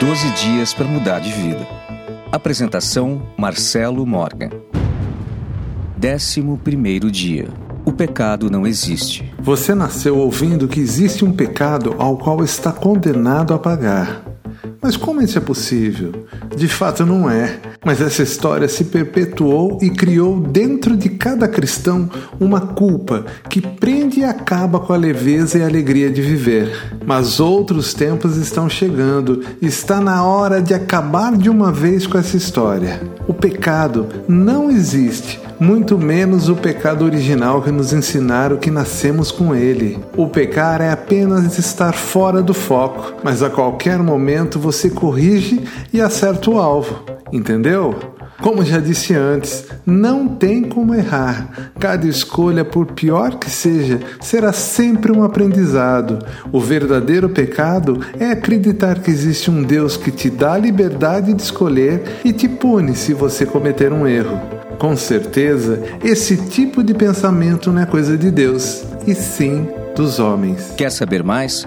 12 dias para mudar de vida. Apresentação Marcelo Morgan. 11 primeiro dia. O pecado não existe. Você nasceu ouvindo que existe um pecado ao qual está condenado a pagar. Mas como isso é possível? De fato, não é. Mas essa história se perpetuou e criou dentro de cada cristão uma culpa que prende e acaba com a leveza e a alegria de viver. Mas outros tempos estão chegando. Está na hora de acabar de uma vez com essa história. O pecado não existe muito menos o pecado original que nos ensinaram que nascemos com ele. O pecar é apenas estar fora do foco, mas a qualquer momento você corrige e acerta o alvo, entendeu? Como já disse antes, não tem como errar. Cada escolha, por pior que seja, será sempre um aprendizado. O verdadeiro pecado é acreditar que existe um Deus que te dá a liberdade de escolher e te pune se você cometer um erro. Com certeza, esse tipo de pensamento não é coisa de Deus, e sim dos homens. Quer saber mais?